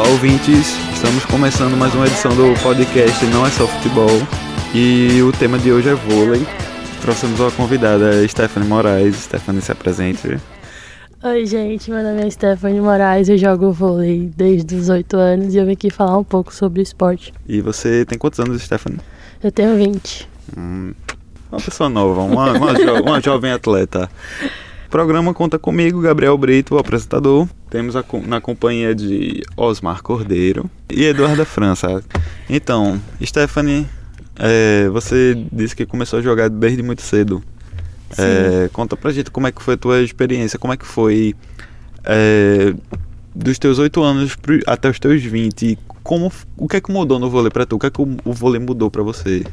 Olá, ouvintes. Estamos começando mais uma edição do podcast Não é só futebol. E o tema de hoje é vôlei. Trouxemos uma convidada, Stephanie Moraes. Stephanie, se apresente. Oi, gente. Meu nome é Stephanie Moraes. Eu jogo vôlei desde os 8 anos e eu vim aqui falar um pouco sobre o esporte. E você tem quantos anos, Stephanie? Eu tenho 20. Hum, uma pessoa nova, uma, uma, jo uma jovem atleta. Programa conta comigo, Gabriel Brito, o apresentador. Temos a, na companhia de Osmar Cordeiro e Eduarda França. Então, Stephanie, é, você disse que começou a jogar desde muito cedo. É, conta pra gente como é que foi a tua experiência, como é que foi é, dos teus 8 anos até os teus 20, como, o que é que mudou no vôlei pra tu? O que é que o, o vôlei mudou pra você?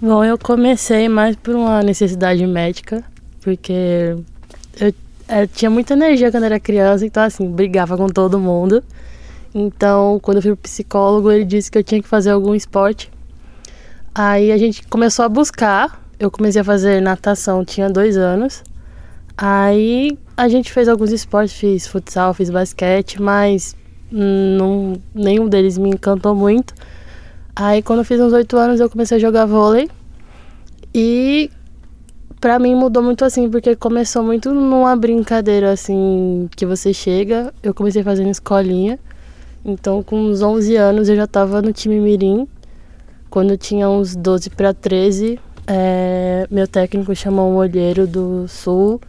Bom, eu comecei mais por uma necessidade médica, porque eu, eu tinha muita energia quando era criança, então assim, brigava com todo mundo. Então, quando eu fui pro psicólogo, ele disse que eu tinha que fazer algum esporte. Aí a gente começou a buscar. Eu comecei a fazer natação, tinha dois anos. Aí a gente fez alguns esportes, fiz futsal, fiz basquete, mas não, nenhum deles me encantou muito. Aí quando eu fiz uns oito anos eu comecei a jogar vôlei. E pra mim mudou muito assim, porque começou muito numa brincadeira assim, que você chega. Eu comecei fazendo escolinha. Então com uns 11 anos eu já tava no time Mirim. Quando eu tinha uns 12 para 13, é, meu técnico chamou um olheiro do Sul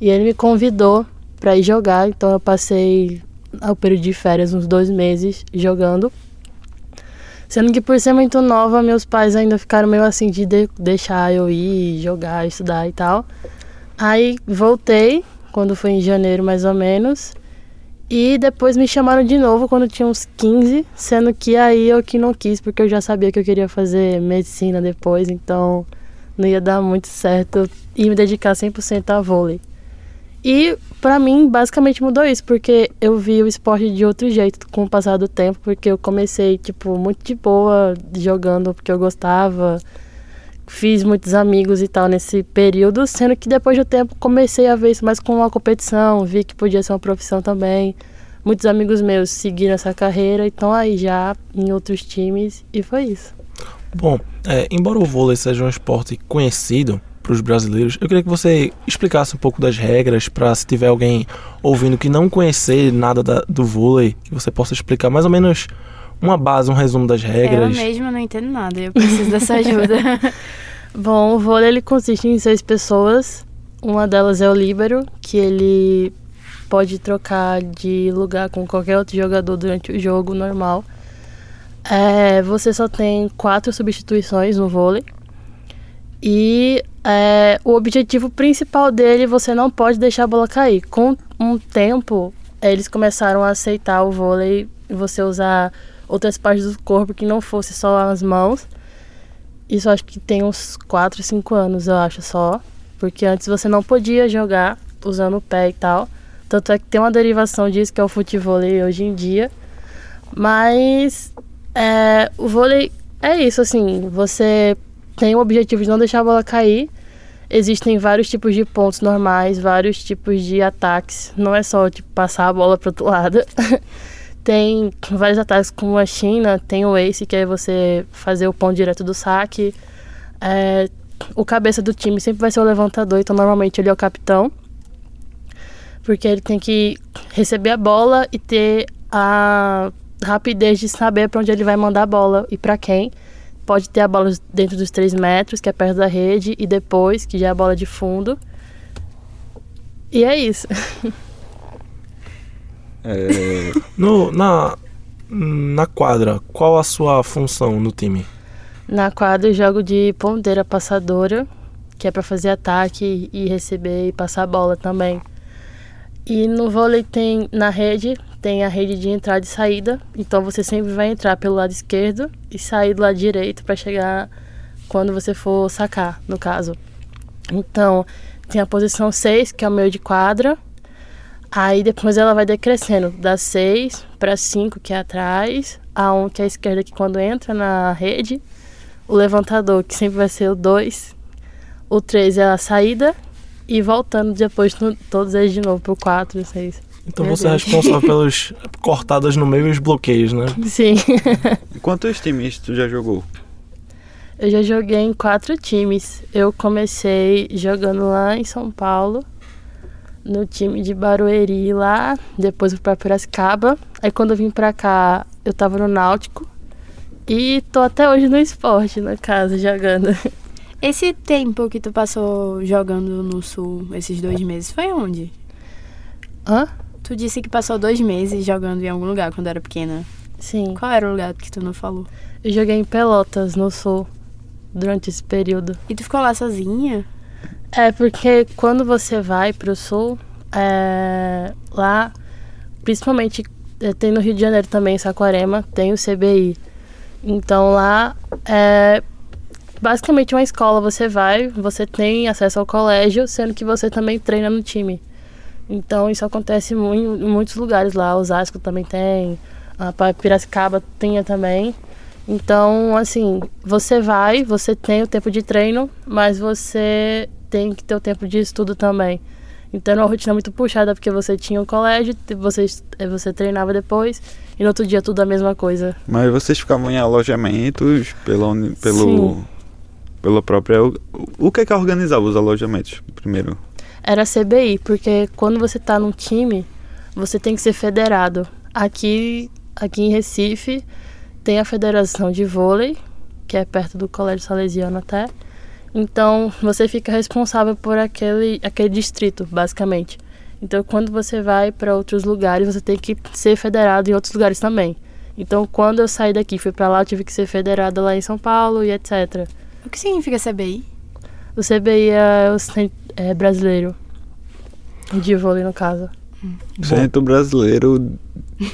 e ele me convidou para ir jogar. Então eu passei ao período de férias uns dois meses jogando. Sendo que por ser muito nova, meus pais ainda ficaram meio assim de, de deixar eu ir jogar, estudar e tal. Aí voltei, quando foi em janeiro mais ou menos. E depois me chamaram de novo quando tinha uns 15, sendo que aí eu que não quis, porque eu já sabia que eu queria fazer medicina depois, então não ia dar muito certo e me dedicar 100% a vôlei. E para mim, basicamente mudou isso, porque eu vi o esporte de outro jeito com o passar do tempo, porque eu comecei, tipo, muito de boa jogando porque eu gostava. Fiz muitos amigos e tal nesse período, sendo que depois do tempo comecei a ver isso mais como uma competição, vi que podia ser uma profissão também. Muitos amigos meus seguiram essa carreira e estão aí já em outros times e foi isso. Bom, é, embora o vôlei seja um esporte conhecido, para os brasileiros. Eu queria que você explicasse um pouco das regras para se tiver alguém ouvindo que não conhecer nada da, do vôlei, que você possa explicar mais ou menos uma base, um resumo das regras. Eu mesma não entendo nada, eu preciso dessa ajuda. Bom, o vôlei ele consiste em seis pessoas. Uma delas é o líbero, que ele pode trocar de lugar com qualquer outro jogador durante o jogo normal. É, você só tem quatro substituições no vôlei. E é, o objetivo principal dele, você não pode deixar a bola cair. Com um tempo, eles começaram a aceitar o vôlei e você usar outras partes do corpo que não fosse só as mãos. Isso acho que tem uns 4, 5 anos, eu acho só. Porque antes você não podia jogar usando o pé e tal. Tanto é que tem uma derivação disso, que é o futebol hoje em dia. Mas é, o vôlei é isso, assim, você tem o objetivo de não deixar a bola cair. Existem vários tipos de pontos normais, vários tipos de ataques. Não é só tipo passar a bola para outro lado. tem vários ataques como a China, tem o ace, que é você fazer o ponto direto do saque. É, o cabeça do time sempre vai ser o levantador, então normalmente ele é o capitão. Porque ele tem que receber a bola e ter a rapidez de saber para onde ele vai mandar a bola e para quem pode ter a bola dentro dos 3 metros, que é perto da rede, e depois, que já é a bola de fundo. E é isso. É... no, na, na quadra, qual a sua função no time? Na quadra eu jogo de ponteira passadora, que é para fazer ataque e receber e passar a bola também. E no vôlei tem na rede tem a rede de entrada e saída, então você sempre vai entrar pelo lado esquerdo e sair do lado direito para chegar quando você for sacar, no caso. Então, tem a posição 6, que é o meio de quadra. Aí depois ela vai decrescendo, da 6 para 5, que é atrás, a 1, que é a esquerda, que quando entra na rede, o levantador, que sempre vai ser o 2, o 3 é a saída, e voltando depois todos eles de novo pro 4 e 6. Então Meu você é Deus. responsável pelas cortadas no meio e os bloqueios, né? Sim. Quantos times tu já jogou? Eu já joguei em quatro times. Eu comecei jogando lá em São Paulo, no time de Barueri lá, depois fui pra Piracicaba. Aí quando eu vim pra cá, eu tava no Náutico. E tô até hoje no esporte, na casa, jogando. Esse tempo que tu passou jogando no Sul, esses dois meses, foi onde? Hã? Tu disse que passou dois meses jogando em algum lugar quando era pequena. Sim. Qual era o lugar que tu não falou? Eu joguei em Pelotas, no Sul, durante esse período. E tu ficou lá sozinha? É, porque quando você vai pro sul, é, lá, principalmente é, tem no Rio de Janeiro também, Saquarema, tem o CBI. Então lá é basicamente uma escola, você vai, você tem acesso ao colégio, sendo que você também treina no time. Então isso acontece em muitos lugares lá, Osasco também tem, a Piracicaba tem também. Então, assim, você vai, você tem o tempo de treino, mas você tem que ter o tempo de estudo também. Então era uma rotina muito puxada, porque você tinha o colégio, te- você, eh, você treinava depois, e no outro dia tudo a mesma coisa. Mas vocês ficavam em alojamentos uni- pelo, Sim. Pela própria. O, que é que organizava os alojamentos primeiro? Era CBI, porque quando você tá num time, você tem que ser federado. Aqui, aqui em Recife, tem a Federação de Vôlei, que é perto do Colégio Salesiano até. Então, você fica responsável por aquele, aquele distrito, basicamente. Então, quando você vai para outros lugares, você tem que ser federado em outros lugares também. Então, quando eu saí daqui fui para lá, tive que ser federada lá em São Paulo e etc. O que significa CBI? O CBI é o Cen- é brasileiro. De vôlei, no caso. Centro brasileiro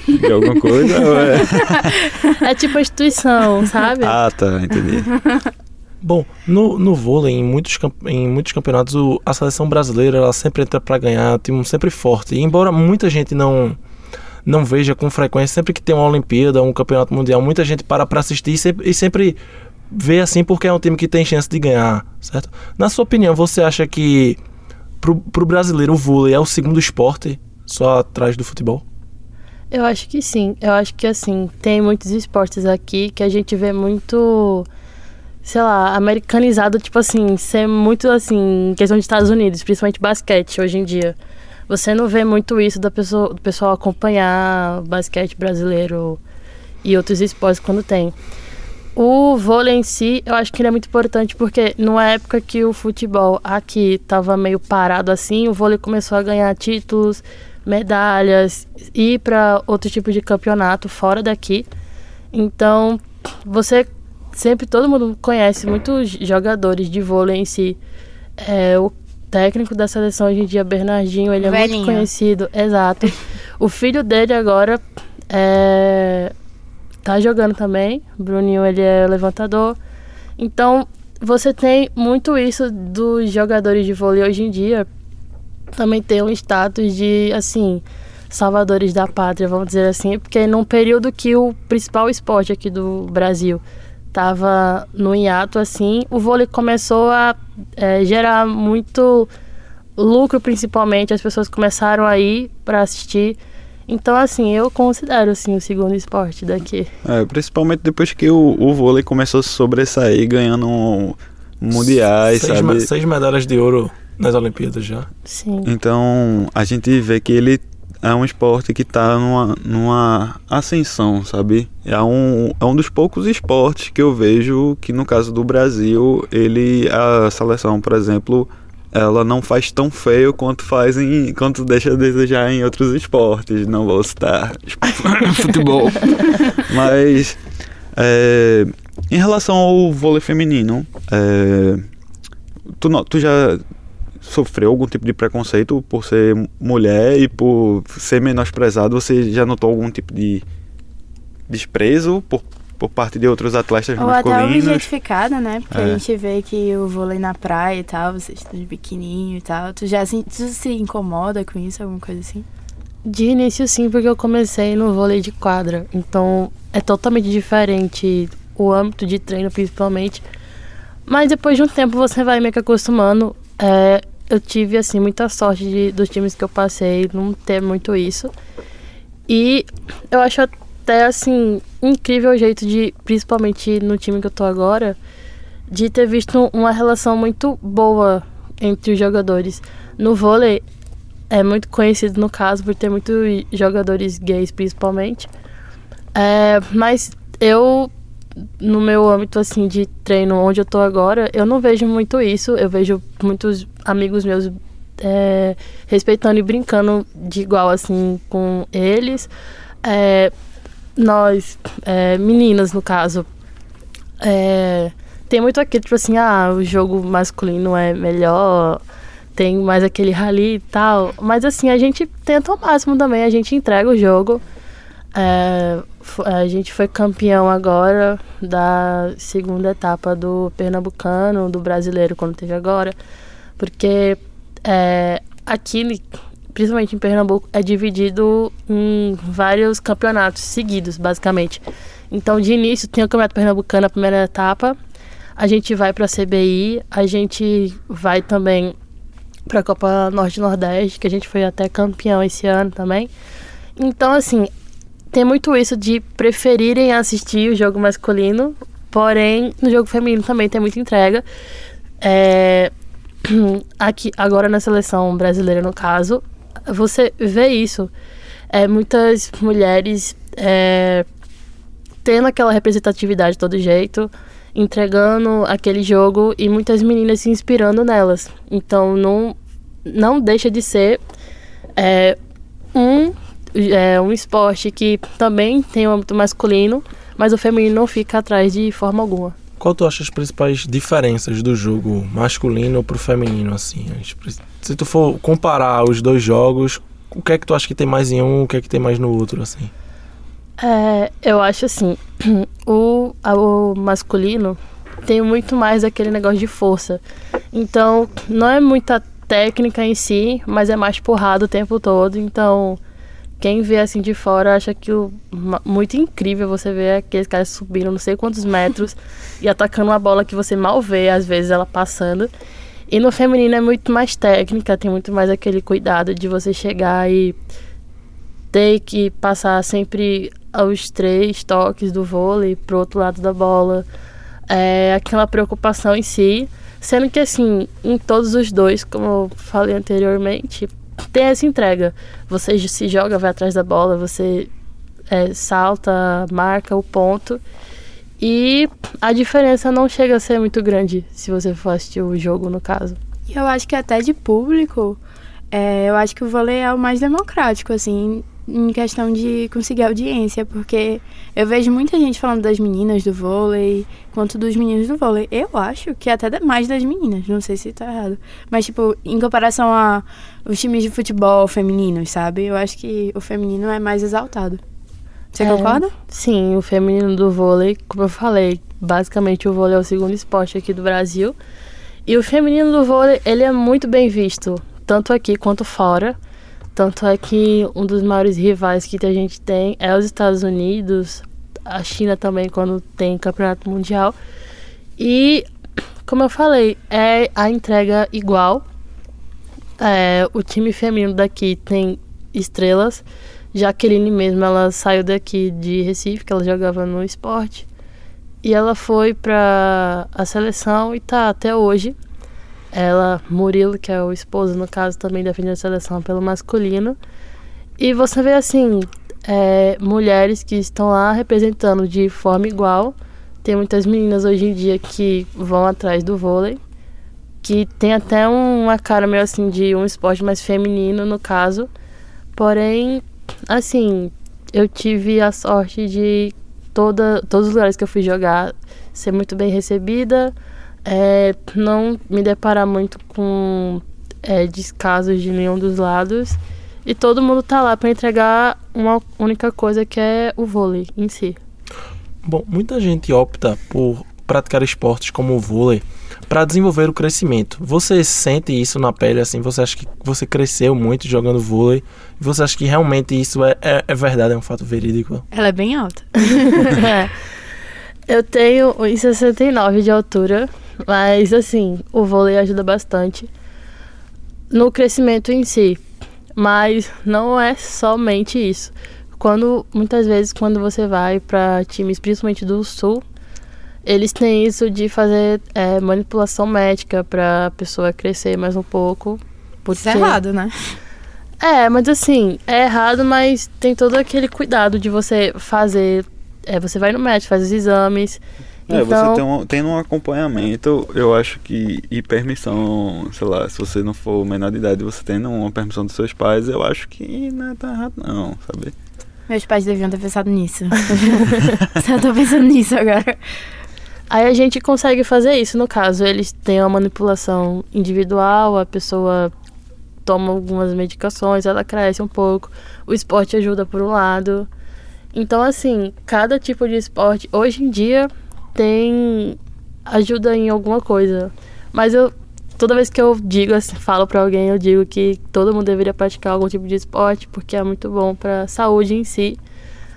de alguma coisa? é... É tipo a instituição, sabe? Ah, tá, entendi. Bom, no, no vôlei, em muitos, em muitos campeonatos, o- a seleção brasileira ela sempre entra pra ganhar, tem um sempre forte. E embora muita gente não não veja com frequência, sempre que tem uma Olimpíada, um campeonato mundial, muita gente para pra assistir e sempre, e sempre vê assim porque é um time que tem chance de ganhar, certo? Na sua opinião, você acha que pro, pro brasileiro o vôlei é o segundo esporte só atrás do futebol? Eu acho que sim. Eu acho que assim, tem muitos esportes aqui que a gente vê muito, sei lá, americanizado, tipo assim, ser muito assim, questão de Estados Unidos, principalmente basquete hoje em dia. Você não vê muito isso da pessoa, do pessoal acompanhar basquete brasileiro e outros esportes quando tem. O vôlei em si, eu acho que ele é muito importante porque numa época que o futebol aqui estava meio parado assim, o vôlei começou a ganhar títulos, medalhas, ir para outro tipo de campeonato fora daqui. Então, você sempre todo mundo conhece muitos jogadores de vôlei em si. É, o técnico da seleção hoje em dia, Bernardinho, ele é Velhinho. muito conhecido, exato. o filho dele agora é, tá jogando também. Bruninho, ele é levantador. Então, você tem muito isso dos jogadores de vôlei hoje em dia. Também tem um status de, assim, salvadores da pátria, vamos dizer assim. Porque num período que o principal esporte aqui do Brasil tava no hiato, assim, o vôlei começou a é, gerar muito lucro, principalmente. As pessoas começaram a ir para assistir. Então, assim, eu considero, assim, o segundo esporte daqui. É, principalmente depois que o, o vôlei começou a se sobressair ganhando um- mundiais, seis, sabe? me- seis medalhas de ouro nas Olimpíadas já. Sim. Então a gente vê que ele é um esporte que tá numa, numa ascensão, sabe? É um, é um dos poucos esportes que eu vejo que no caso do Brasil, ele a seleção, por exemplo, ela não faz tão feio quanto faz em quanto deixa a desejar em outros esportes. Não vou citar futebol, mas é, em relação ao vôlei feminino, é, tu, não- tu já sofreu algum tipo de preconceito por ser mulher e por ser menosprezado? Você já notou algum tipo de desprezo por, por parte de outros atletas Ou até masculinos? objetificada, né? Porque É. a gente vê que o vôlei na praia e tal, vocês estão de biquininho e tal. Tu já se, tu se incomoda com isso, alguma coisa assim? De início, sim, porque eu comecei no vôlei de quadra. Então, é totalmente diferente o âmbito de treino, principalmente. Mas depois de um tempo, você vai meio que acostumando. É, eu tive, assim, muita sorte de, dos times que eu passei não ter muito isso. E eu acho até, assim, incrível jeito de, principalmente no time que eu tô agora, de ter visto uma relação muito boa entre os jogadores. No vôlei, é muito conhecido no caso por ter muitos jogadores gays, principalmente. É, mas eu, no meu âmbito assim de treino, onde eu tô agora, eu não vejo muito isso. Eu vejo muitos amigos meus é, respeitando e brincando de igual assim com eles. É, nós, é, meninas no caso, é, tem muito aquilo, tipo assim, ah, o jogo masculino é melhor, tem mais aquele rally e tal. Mas assim, a gente tenta o máximo também, a gente entrega o jogo. É, a gente foi campeão agora da segunda etapa do Pernambucano, do brasileiro, quando teve agora. Porque é, aqui, principalmente em Pernambuco, é dividido em vários campeonatos seguidos, basicamente. Então, de início, tem o Campeonato Pernambucano, a primeira etapa. A gente vai para a CBI, a gente vai também para a Copa Norte Nordeste, que a gente foi até campeão esse ano também. Então, assim, tem muito isso de preferirem assistir o jogo masculino, porém, no jogo feminino também tem muita entrega. É, aqui, agora na seleção brasileira, no caso, você vê isso. É, muitas mulheres é, tendo aquela representatividade de todo jeito entregando aquele jogo e muitas meninas se inspirando nelas. Então não, não deixa de ser é, um, é, um esporte que também tem o âmbito masculino, mas o feminino não fica atrás de forma alguma. Qual tu acha as principais diferenças do jogo masculino para o feminino assim? Se tu for comparar os dois jogos, o que é que tu acha que tem mais em um, o que é que tem mais no outro assim? É, eu acho assim, o, o masculino tem muito mais aquele negócio de força. Então, não é muita técnica em si, mas é mais porrada o tempo todo. Então, quem vê assim de fora acha que muito incrível você ver aqueles caras subindo não sei quantos metros e atacando uma bola que você mal vê, às vezes ela passando. E no feminino é muito mais técnica, tem muito mais aquele cuidado de você chegar e ter que passar sempre os três toques do vôlei pro outro lado da bola. É aquela preocupação em si. Sendo que, assim, em todos os dois, como eu falei anteriormente, tem essa entrega. Você se joga, vai atrás da bola, você é, salta, marca o ponto. E a diferença não chega a ser muito grande se você for assistir o jogo, no caso. Eu acho que até de público, é, eu acho que o vôlei é o mais democrático, assim em questão de conseguir audiência, porque eu vejo muita gente falando das meninas do vôlei, quanto dos meninos do vôlei. Eu acho que até mais das meninas, não sei se tá errado. Mas, tipo, em comparação a os times de futebol femininos, sabe? Eu acho que o feminino é mais exaltado. Você é, concorda? Sim, o feminino do vôlei, como eu falei, basicamente o vôlei é o segundo esporte aqui do Brasil. E o feminino do vôlei, ele é muito bem visto, tanto aqui quanto fora. Tanto é que um dos maiores rivais que a gente tem é os Estados Unidos, a China também, quando tem campeonato mundial. E, como eu falei, é a entrega igual. É, o time feminino daqui tem estrelas. Jaqueline mesmo, ela saiu daqui de Recife, que ela jogava no esporte. E ela foi para a seleção e tá até hoje. Ela, Murilo, que é o esposo, no caso, também defende a seleção pelo masculino. E você vê, assim, é, mulheres que estão lá representando de forma igual. Tem muitas meninas hoje em dia que vão atrás do vôlei, que tem até uma cara meio assim de um esporte mais feminino, no caso. Porém, assim, eu tive a sorte de toda, todos os lugares que eu fui jogar ser muito bem recebida é, não me deparar muito com é, descasos de nenhum dos lados. E todo mundo tá lá para entregar uma única coisa que é o vôlei em si. Bom, muita gente opta por praticar esportes como o vôlei para desenvolver o crescimento. Você sente isso na pele assim? Você acha que você cresceu muito jogando vôlei? Você acha que realmente isso é, é, é verdade, é um fato verídico? Ela é bem alta. é. Eu tenho 1,69 de altura mas assim, o vôlei ajuda bastante. no crescimento em si. Mas não é somente isso. Quando muitas vezes quando você vai para times, principalmente do sul, eles têm isso de fazer é, manipulação médica para a pessoa crescer mais um pouco. Porque... Isso é errado, né? É, mas assim, é errado, mas tem todo aquele cuidado de você fazer. É, você vai no médico, faz os exames. É, então... você tem um, tem um acompanhamento, eu acho que. E permissão, sei lá, se você não for menor de idade, você tendo uma permissão dos seus pais, eu acho que não é tão errado, não, sabe? Meus pais deviam ter pensado nisso. Só tô pensando nisso agora. Aí a gente consegue fazer isso. No caso, eles têm uma manipulação individual, a pessoa toma algumas medicações, ela cresce um pouco. O esporte ajuda por um lado. Então, assim, cada tipo de esporte, hoje em dia, tem ajuda em alguma coisa. Mas eu, toda vez que eu digo, assim, falo para alguém, eu digo que todo mundo deveria praticar algum tipo de esporte, porque é muito bom para saúde em si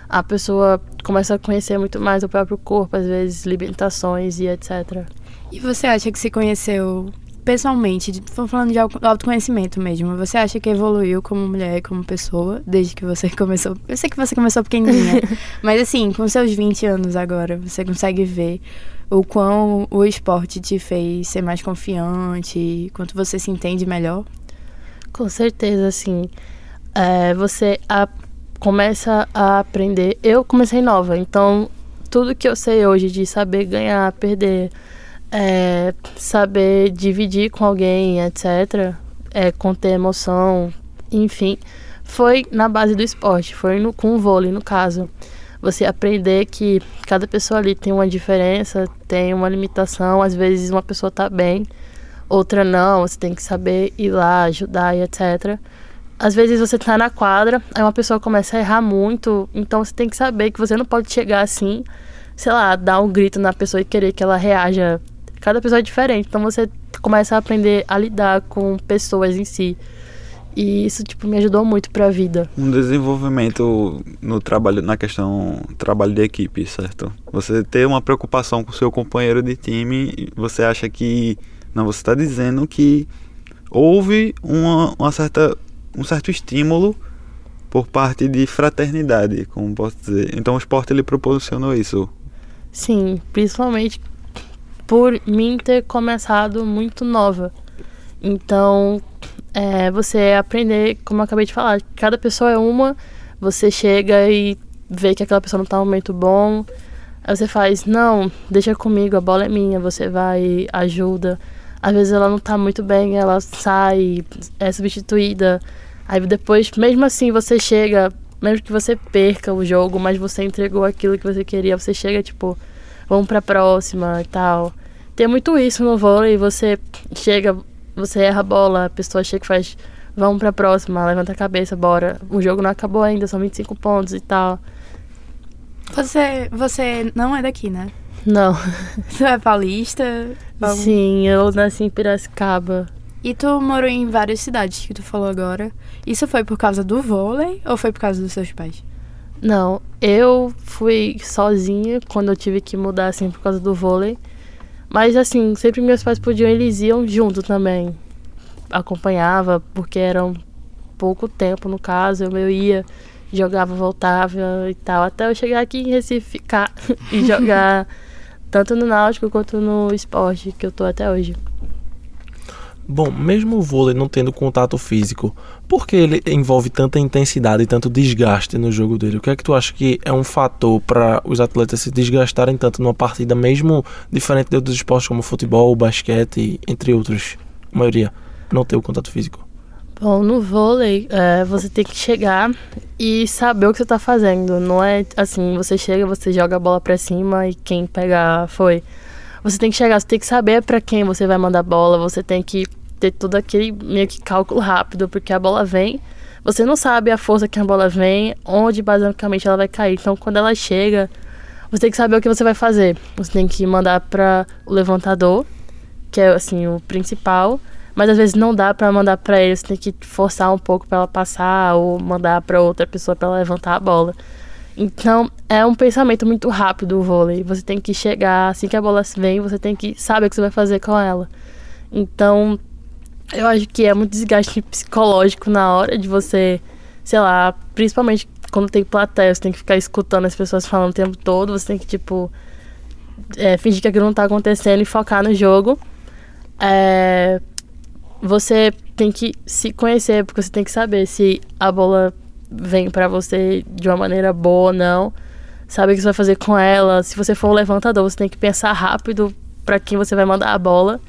a pessoa começa a conhecer muito mais o próprio corpo, às vezes limitações e etc. E você acha que se conheceu pessoalmente, falando de autoconhecimento mesmo, você acha que evoluiu como mulher, como pessoa, desde que você começou? Eu sei que você começou pequenininha, mas assim, com seus 20 anos agora, você consegue ver o quão o esporte te fez ser mais confiante, quanto você se entende melhor? Com certeza, assim. É, você a, começa a aprender. Eu comecei nova, então tudo que eu sei hoje de saber ganhar, perder, é, saber dividir com alguém, etc., é, conter emoção, enfim, foi na base do esporte, foi no, com o vôlei, no caso. Você aprender que cada pessoa ali tem uma diferença, tem uma limitação, às vezes uma pessoa tá bem, outra não, você tem que saber ir lá, ajudar e etc às vezes você tá na quadra, aí uma pessoa começa a errar muito, então você tem que saber que você não pode chegar assim, sei lá, dar um grito na pessoa e querer que ela reaja. Cada pessoa é diferente, então você começa a aprender a lidar com pessoas em si. E isso, tipo, me ajudou muito pra vida. Um desenvolvimento no trabalho, na questão trabalho de equipe, certo? Você ter uma preocupação com o seu companheiro de time, você acha que. Não, você está dizendo que houve uma, uma certa um certo estímulo por parte de fraternidade, como posso dizer. Então o esporte ele proporcionou isso. Sim, principalmente por mim ter começado muito nova. Então, é, você aprender, como eu acabei de falar, cada pessoa é uma, você chega e vê que aquela pessoa não tá momento bom, aí você faz, não, deixa comigo, a bola é minha, você vai, ajuda. Às vezes ela não tá muito bem, ela sai, é substituída. Aí depois, mesmo assim, você chega, mesmo que você perca o jogo, mas você entregou aquilo que você queria, você chega tipo, vamos pra próxima e tal. Tem muito isso no vôlei, você chega, você erra a bola, a pessoa chega e faz, vamos pra próxima, levanta a cabeça, bora. O jogo não acabou ainda, são 25 pontos e tal. Você, você não é daqui, né? Não. Você é paulista? Vamos... Sim, eu nasci em Piracicaba. E tu morou em várias cidades que tu falou agora. Isso foi por causa do vôlei ou foi por causa dos seus pais? Não, eu fui sozinha quando eu tive que mudar assim por causa do vôlei. Mas assim, sempre meus pais podiam, eles iam junto também. Acompanhava, porque era um pouco tempo no caso, eu ia, jogava, voltava e tal, até eu chegar aqui em Recife ficar e jogar tanto no náutico quanto no esporte que eu tô até hoje. Bom, mesmo o vôlei não tendo contato físico, por que ele envolve tanta intensidade e tanto desgaste no jogo dele? O que é que tu acha que é um fator para os atletas se desgastarem tanto numa partida, mesmo diferente de outros esportes como futebol, basquete, entre outros? A maioria não ter o contato físico. Bom, no vôlei, é, você tem que chegar e saber o que você está fazendo. Não é assim, você chega, você joga a bola para cima e quem pegar foi. Você tem que chegar, você tem que saber para quem você vai mandar a bola, você tem que ter todo aquele meio que cálculo rápido, porque a bola vem, você não sabe a força que a bola vem, onde basicamente ela vai cair. Então, quando ela chega, você tem que saber o que você vai fazer. Você tem que mandar para o levantador, que é assim o principal, mas às vezes não dá para mandar para ele, você tem que forçar um pouco para ela passar ou mandar para outra pessoa para levantar a bola. Então, é um pensamento muito rápido o vôlei. Você tem que chegar, assim que a bola vem, você tem que saber o que você vai fazer com ela. Então, eu acho que é muito desgaste psicológico na hora de você, sei lá, principalmente quando tem plateia, você tem que ficar escutando as pessoas falando o tempo todo, você tem que, tipo, é, fingir que aquilo não tá acontecendo e focar no jogo. É, você tem que se conhecer, porque você tem que saber se a bola vem para você de uma maneira boa ou não. Saber o que você vai fazer com ela. Se você for um levantador, você tem que pensar rápido para quem você vai mandar a bola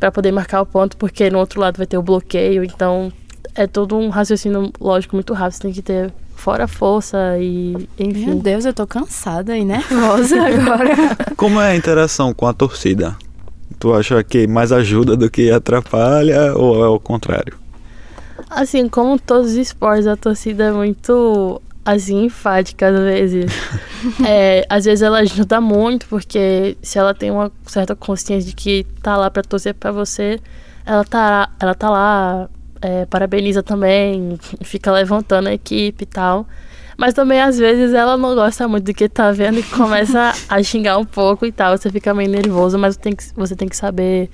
para poder marcar o ponto, porque no outro lado vai ter o bloqueio. Então é todo um raciocínio lógico muito rápido. Você tem que ter fora força e enfim. Meu Deus, eu tô cansada e nervosa agora. Como é a interação com a torcida? Tu acha que mais ajuda do que atrapalha ou é o contrário? Assim, como todos os esportes, a torcida é muito assim, enfática às vezes. é, às vezes ela ajuda muito, porque se ela tem uma certa consciência de que tá lá pra torcer pra você, ela tá, ela tá lá, é, parabeniza também, fica levantando a equipe e tal. Mas também, às vezes, ela não gosta muito do que tá vendo e começa a xingar um pouco e tal. Você fica meio nervoso, mas você tem que, você tem que saber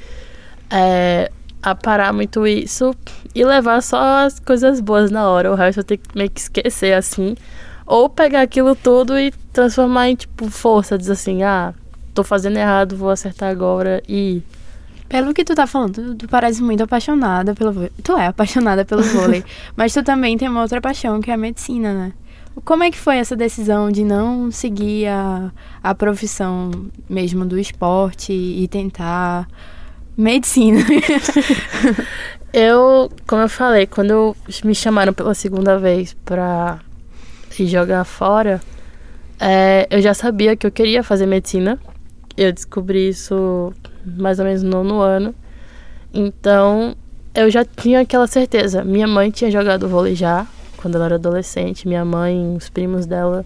é, aparar muito isso e levar só as coisas boas na hora. O resto eu tenho que meio que esquecer, assim. Ou pegar aquilo tudo e transformar em, tipo, força. Dizer assim, ah, tô fazendo errado, vou acertar agora e... Pelo que tu tá falando, tu parece muito apaixonada pelo vôlei. Tu é apaixonada pelo vôlei. mas tu também tem uma outra paixão, que é a medicina, né? Como é que foi essa decisão de não seguir a, a profissão mesmo do esporte e tentar medicina? eu, como eu falei, quando me chamaram pela segunda vez pra ir jogar fora, é, eu já sabia que eu queria fazer medicina. Eu descobri isso mais ou menos no nono ano. Então, eu já tinha aquela certeza. Minha mãe tinha jogado vôlei já, quando ela era adolescente, minha mãe, os primos dela.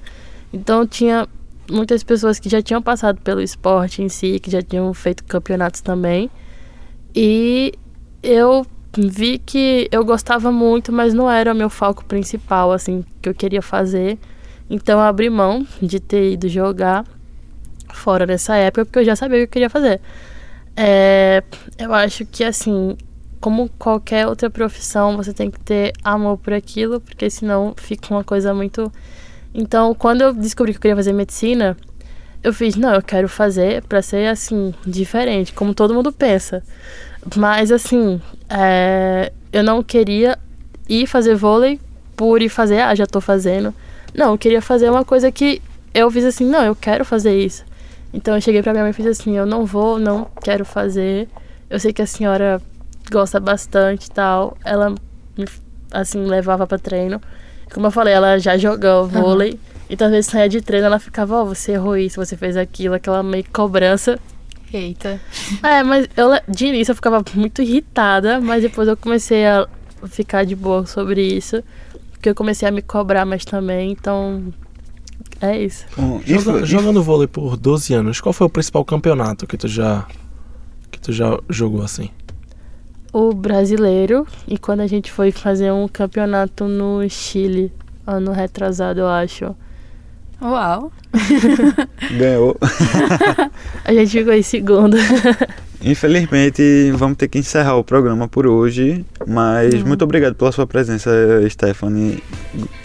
Então tinha muitas pessoas que já tinham passado pelo esporte em si, que já tinham feito campeonatos também. E eu vi que eu gostava muito, mas não era o meu foco principal, assim, que eu queria fazer. Então eu abri mão de ter ido jogar fora nessa época, porque eu já sabia o que eu queria fazer. É, eu acho que, assim, como qualquer outra profissão, você tem que ter amor por aquilo, porque senão fica uma coisa muito. Então, quando eu descobri que eu queria fazer medicina, eu fiz, não, eu quero fazer para ser assim, diferente, como todo mundo pensa. Mas assim, é, eu não queria ir fazer vôlei por ir fazer, ah, já tô fazendo. Não, eu queria fazer uma coisa que eu fiz assim, não, eu quero fazer isso. Então eu cheguei pra minha mãe e fiz assim, eu não vou, não quero fazer. Eu sei que a senhora gosta bastante e tal. Ela me, assim, levava para treino. Como eu falei, ela já jogou vôlei. Uhum. Então, às vezes, saía de treino, ela ficava, ó, oh, você errou isso, você fez aquilo, aquela meio cobrança. Eita. É, mas eu, de início eu ficava muito irritada, mas depois eu comecei a ficar de boa sobre isso. Porque eu comecei a me cobrar mais também, então. É isso. Bom, Joga, jogando vôlei por 12 anos, qual foi o principal campeonato que tu já. que tu já jogou assim? O brasileiro e quando a gente foi fazer um campeonato no Chile, ano retrasado, eu acho. Uau! Ganhou. a gente ficou em segundo. Infelizmente, vamos ter que encerrar o programa por hoje, mas uhum. muito obrigado pela sua presença, Stephanie.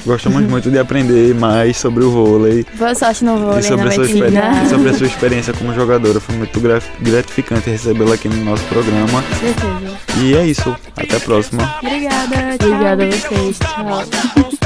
Gostamos muito de aprender mais sobre o vôlei. Boa sorte no vôlei, e sobre, a sua, experiência, sobre a sua experiência como jogadora. Foi muito gratificante recebê-la aqui no nosso programa. Certeza. E é isso. Até a próxima. Obrigada. Tchau. Obrigada a vocês. Tchau.